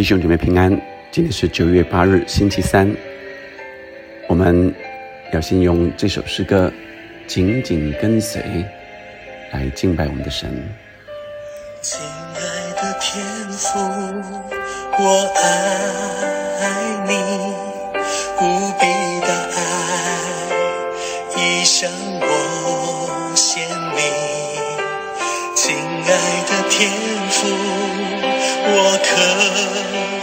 弟兄姐妹平安，今天是九月八日，星期三。我们要先用这首诗歌《紧紧跟随》来敬拜我们的神。亲爱的天父，我爱你，无比的爱已向我显明。亲爱的天父，我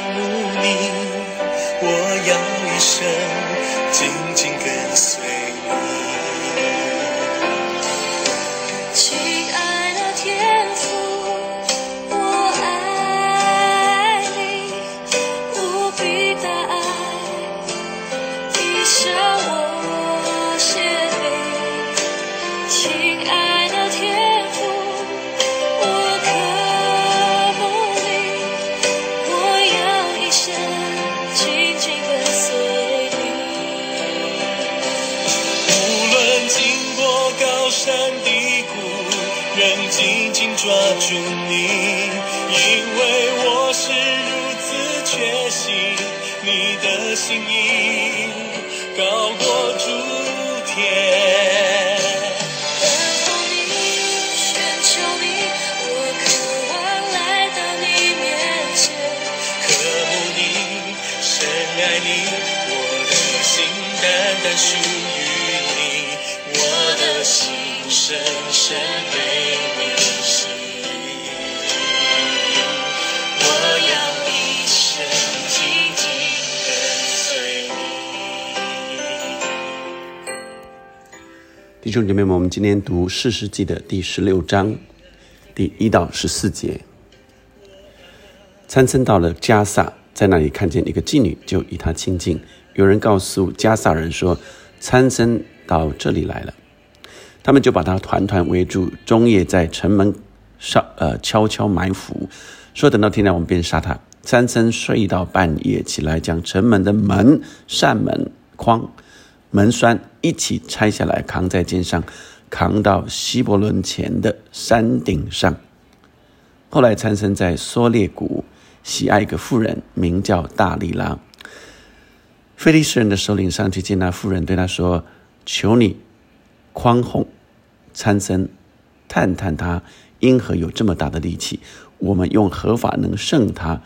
高山低谷，仍紧紧抓住你，因为我是如此确信你的心意高过诸天。等候你，寻求你，我渴望来到你面前。渴慕你，深爱你，我的心单单属于你，深深被你吸引。我要一生紧紧跟随你。弟兄姐妹们，我们今天读四世纪的第十六章第一到十四节。参僧到了加萨，在那里看见一个妓女，就与她亲近。有人告诉加萨人说，参僧到这里来了，他们就把他团团围住，终夜在城门上呃悄悄埋伏，说等到天亮我们便杀他。参僧睡到半夜起来，将城门的门、扇门框、门栓一起拆下来，扛在肩上，扛到希伯伦前的山顶上。后来参僧在梭列谷喜爱一个妇人，名叫大利拉。菲利士人的首领上去见那妇人，对他说：“求你宽宏参僧，探探他因何有这么大的力气？我们用何法能胜他？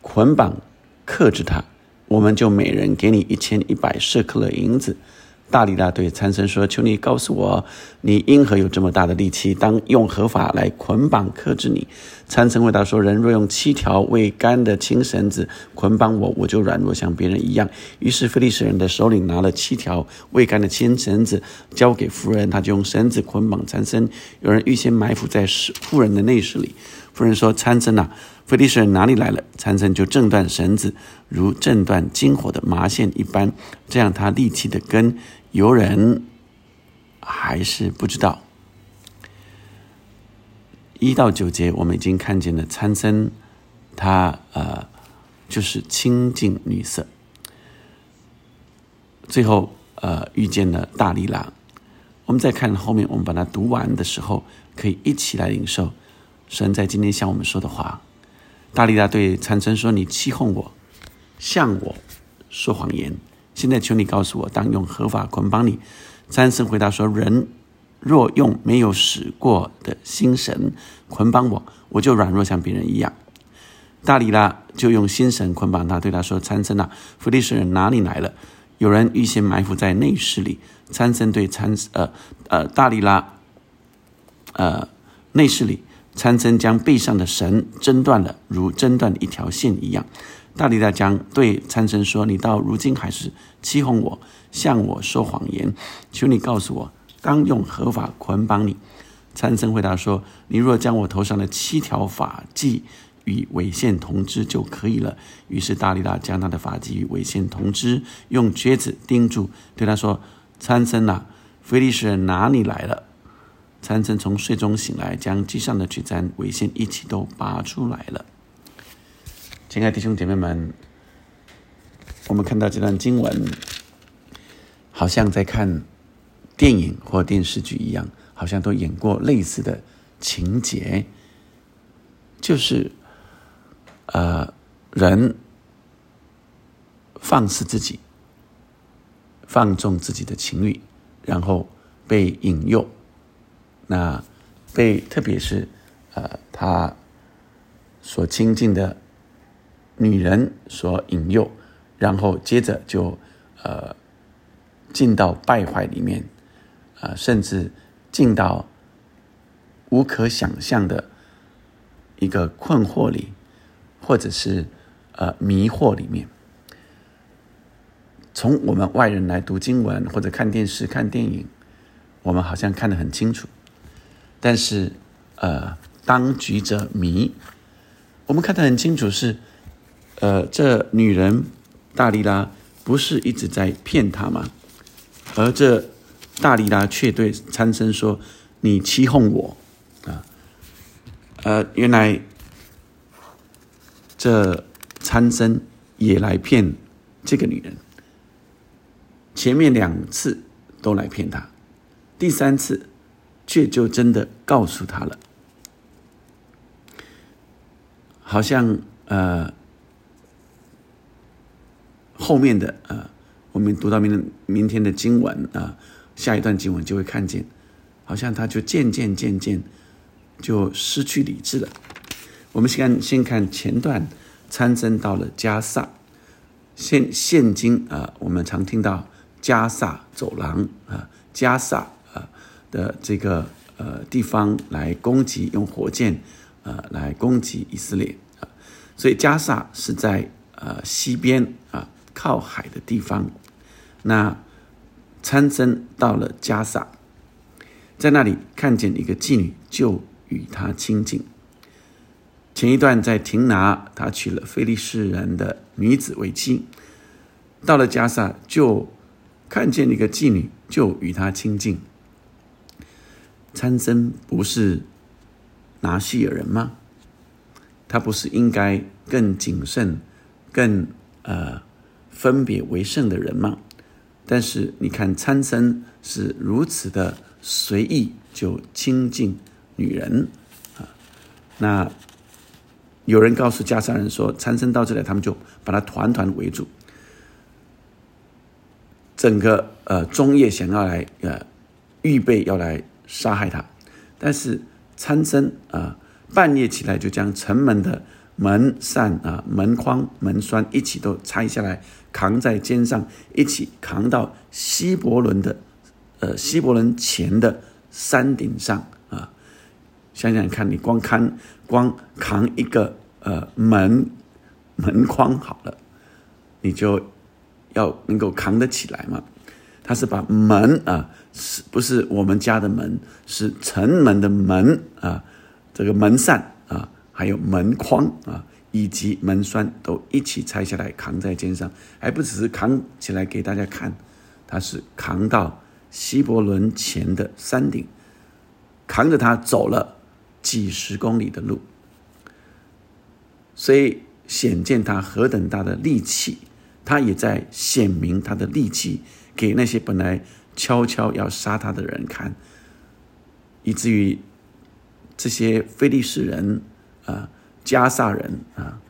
捆绑克制他，我们就每人给你一千一百舍克勒银子。”大利拉对参僧说：“求你告诉我，你因何有这么大的力气？当用何法来捆绑克制你？”参僧回答说：“人若用七条未干的青绳子捆绑我，我就软弱像别人一样。”于是菲利士人的首领拿了七条未干的青绳子交给夫人，他就用绳子捆绑参僧。有人预先埋伏在妇人的内室里。妇人说：“参僧啊，非利士人哪里来了？”参僧就挣断绳子，如挣断金火的麻线一般，这样他力气的根。游人还是不知道。一到九节，我们已经看见了参僧，他呃就是亲近女色，最后呃遇见了大力拉。我们再看后面，我们把它读完的时候，可以一起来领受神在今天向我们说的话。大利拉对参僧说：“你欺哄我，向我说谎言。”现在求你告诉我，当用合法捆绑你。参僧回答说：“人若用没有使过的心神捆绑我，我就软弱像别人一样。”大力拉就用心神捆绑他，对他说：“参僧啊，弗利士人哪里来了？有人预先埋伏在内室里。”参僧对参呃呃大力拉呃内室里，参僧将背上的绳挣断了，如挣断一条线一样。大力大将对参僧说：“你到如今还是欺哄我，向我说谎言。求你告诉我，当用合法捆绑你。”参僧回答说：“你若将我头上的七条发髻与尾线同织就可以了。”于是大力大将他的发髻与尾线同织，用橛子钉住，对他说：“参僧啊，菲利士人哪里来了？”参僧从睡中醒来，将机上的橛簪、尾线一起都拔出来了。亲爱的弟兄姐妹们，我们看到这段经文，好像在看电影或电视剧一样，好像都演过类似的情节，就是呃，人放肆自己，放纵自己的情欲，然后被引诱，那被特别是呃他所亲近的女人所引诱，然后接着就呃进到败坏里面，啊，甚至进到无可想象的一个困惑里，或者是呃迷惑里面。从我们外人来读经文或者看电视、看电影，我们好像看得很清楚，但是呃，当局者迷，我们看得很清楚是，呃，这女人大力拉不是一直在骗他吗？而这大力拉却对参僧说：“你欺哄我啊！”呃，原来这参僧也来骗这个女人。前面两次都来骗他，第三次却就真的告诉他了，好像呃后面的呃，我们读到明明天的经文啊，下一段经文就会看见，好像他就渐渐渐渐就失去理智了。我们先看先看前段，参僧到了加萨，现现今啊，我们常听到。加萨走廊啊，加萨的这个呃地方来攻击，用火箭呃来攻击以色列啊，所以加萨是在呃西边啊靠海的地方。那参僧到了加萨，在那里看见一个妓女，就与他亲近。前一段在廷拿，他娶了菲利士人的女子为妻，到了加萨就。看见一个妓女，就与她亲近。参僧不是拿细尔人吗？他不是应该更谨慎、更呃分别为圣的人吗？但是你看参僧是如此的随意就亲近女人啊。那有人告诉加沙人说，参僧到这里，他们就把他团团围住。整个呃中叶想要来呃预备要来杀害他，但是参僧啊半夜起来就将城门的门扇啊门框门栓一起都拆下来扛在肩上，一起扛到希伯伦的呃希伯伦前的山顶上啊，想想看你光看光扛一个呃门门框好了，你就。要能够扛得起来嘛？他是把门啊，是不是我们家的门？是城门的门啊，这个门扇啊，还有门框啊，以及门栓都一起拆下来扛在肩上，还不只是扛起来给大家看，他是扛到希伯伦前的山顶，扛着他走了几十公里的路，所以显见他何等大的力气。他也在显明他的力气给那些本来悄悄要杀他的人看，以至于这些非利士人啊、加萨人啊，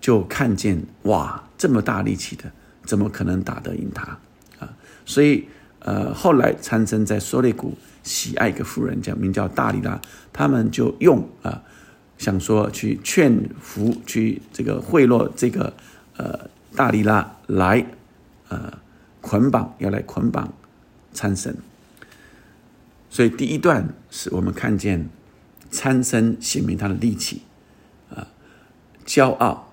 就看见哇，这么大力气的，怎么可能打得赢他啊？所以呃，后来参僧在梭列谷喜爱一个妇人，叫名叫大力拉，他们就用啊，想说去劝服，去这个贿赂这个呃。大力拉来，呃，捆绑要来捆绑参僧，所以第一段是我们看见参僧显明他的力气，啊，骄傲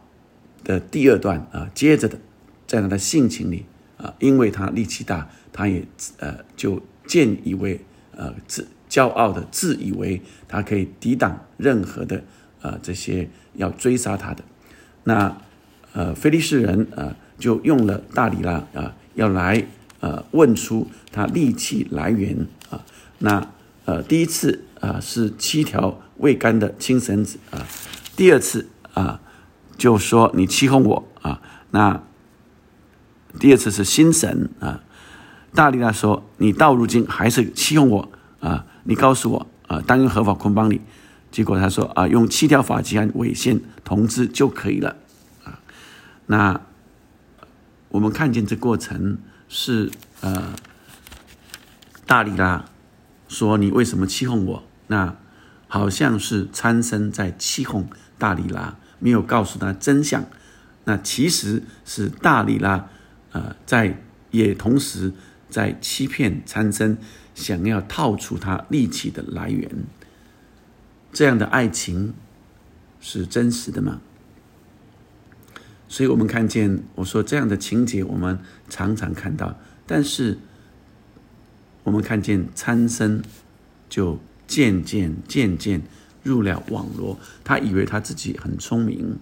的第二段啊，接着的在他的性情里啊，因为他力气大，他也呃就见以为呃自骄傲的自以为他可以抵挡任何的呃这些要追杀他的那。呃，菲利士人啊，就用了大里拉啊，要来呃问出他利气来源啊。那呃，第一次啊是七条未干的青绳子啊，第二次啊就说你欺哄我啊。那第二次是新神啊，大力拉说你到如今还是欺哄我啊，你告诉我啊，当用合法捆绑你。结果他说啊，用七条法器和尾线同治就可以了啊。那我们看见这过程是呃，大力拉说你为什么欺哄我？那好像是参生在欺哄大力拉，没有告诉他真相。那其实是大力拉呃，在也同时在欺骗参生，想要套出他力气的来源。这样的爱情是真实的吗？所以我们看见，我说这样的情节，我们常常看到，但是我们看见参生就渐渐渐渐入了网罗，他以为他自己很聪明，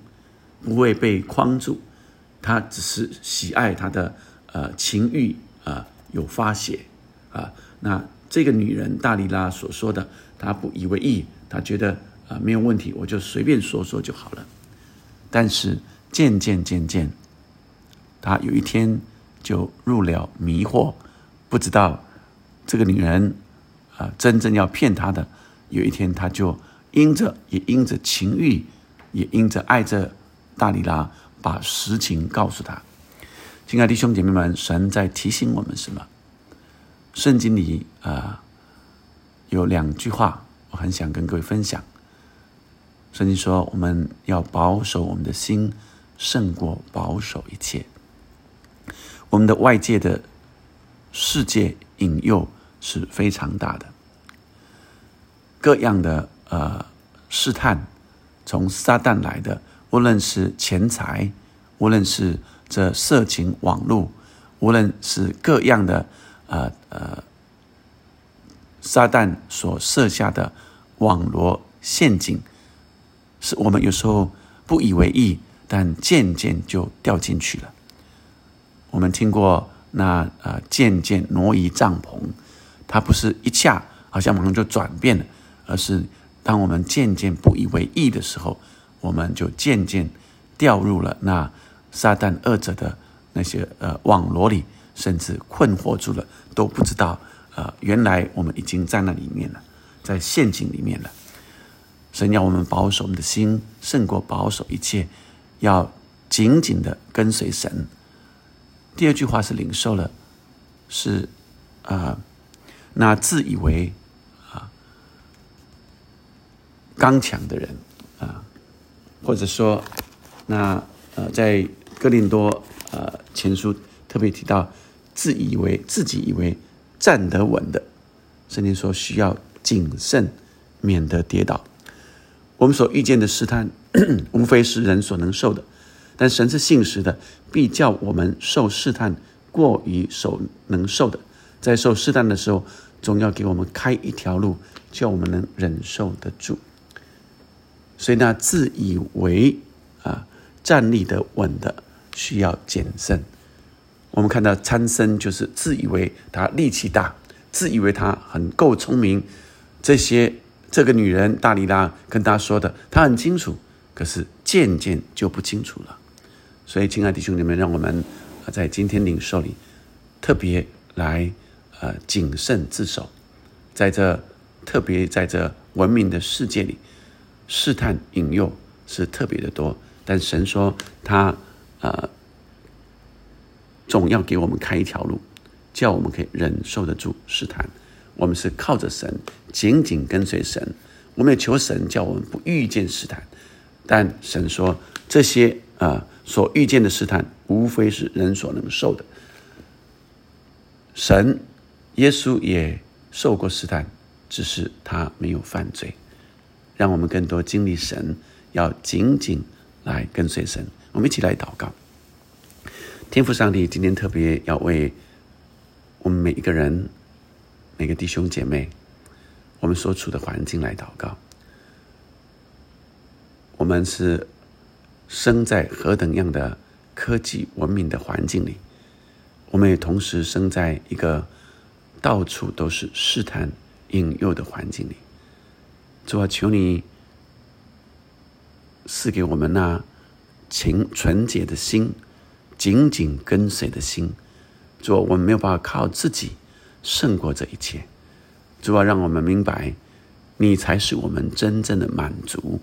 不会被框住，他只是喜爱他的呃情欲啊有发泄啊。那这个女人大力拉所说的，他不以为意。他觉得啊没有问题，我就随便说说就好了。但是渐渐渐渐，他有一天就入了迷惑，不知道这个女人啊真正要骗他的。有一天，他就因着也因着情欲，也因着爱着大里拉，把实情告诉他。亲爱的弟兄姐妹们，神在提醒我们什么？圣经里啊有两句话。我很想跟各位分享。圣经说，我们要保守我们的心，胜过保守一切。我们的外界的世界引诱是非常大的，各样的呃试探，从撒旦来的，无论是钱财，无论是这色情网络，无论是各样的呃呃。撒旦所设下的网罗陷阱，是我们有时候不以为意，但渐渐就掉进去了。我们听过那呃渐渐挪移帐篷，它不是一下好像马上就转变了，而是当我们渐渐不以为意的时候，我们就渐渐掉入了那撒旦二者的那些呃网罗里，甚至困惑住了，都不知道。呃，原来我们已经在那里面了，在陷阱里面了。神要我们保守我们的心，胜过保守一切，要紧紧的跟随神。第二句话是领受了，是啊，那自以为啊刚强的人啊，或者说那呃，在哥林多呃前书特别提到，自以为自己以为。站得稳的，圣经说需要谨慎，免得跌倒。我们所遇见的试探，无非是人所能受的，但神是信实的，必叫我们受试探过于所能受的。在受试探的时候，总要给我们开一条路，叫我们能忍受得住。所以那自以为啊站立得稳的，需要谨慎。我们看到参僧就是自以为他力气大，自以为他很够聪明。这些这个女人大力拉跟他说的，他很清楚，可是渐渐就不清楚了。所以，亲爱的兄弟们，让我们在今天领受里特别来呃谨慎自守，在这特别在这文明的世界里，试探引诱是特别的多。但神说他呃。总要给我们开一条路，叫我们可以忍受得住试探。我们是靠着神，紧紧跟随神。我们也求神叫我们不遇见试探。但神说，这些啊所遇见的试探，无非是人所能受的。神耶稣也受过试探，只是他没有犯罪。让我们更多经历神，要紧紧来跟随神。我们一起来祷告。天父上帝，今天特别要为我们每一个人、每个弟兄姐妹，我们所处的环境来祷告。我们是生在何等样的科技文明的环境里，我们也同时生在一个到处都是试探引诱的环境里。主啊，求你赐给我们那情纯洁的心。紧紧跟随的心，主，我们没有办法靠自己胜过这一切。主啊，让我们明白，你才是我们真正的满足。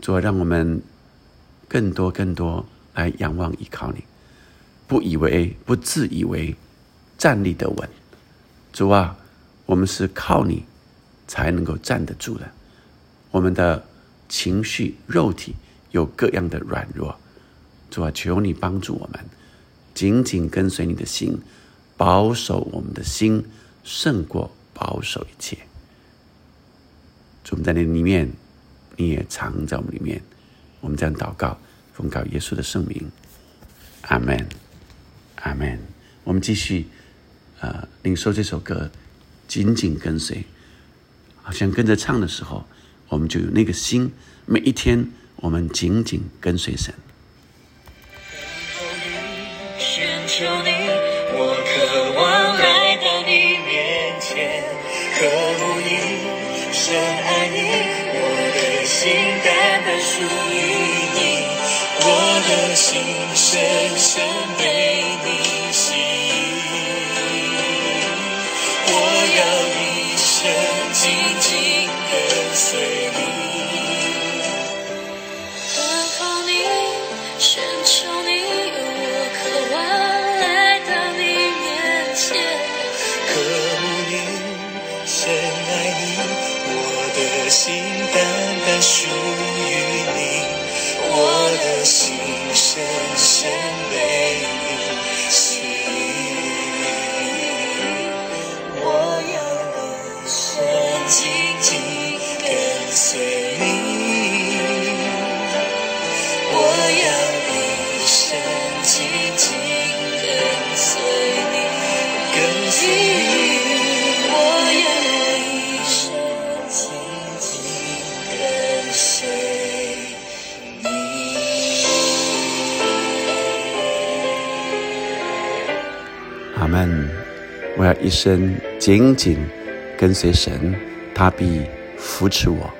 主啊，让我们更多更多来仰望依靠你，不以为不自以为站立的稳。主啊，我们是靠你才能够站得住的。我们的情绪、肉体有各样的软弱，主啊，求你帮助我们，紧紧跟随你的心，保守我们的心，胜过保守一切。主，我们在你里面。你也藏在我们里面，我们这样祷告，奉告耶稣的圣名，阿门，阿门。我们继续，呃，领受这首歌，紧紧跟随，好像跟着唱的时候，我们就有那个心，每一天我们紧紧跟随神。单。我要一生紧紧跟随神，他必扶持我。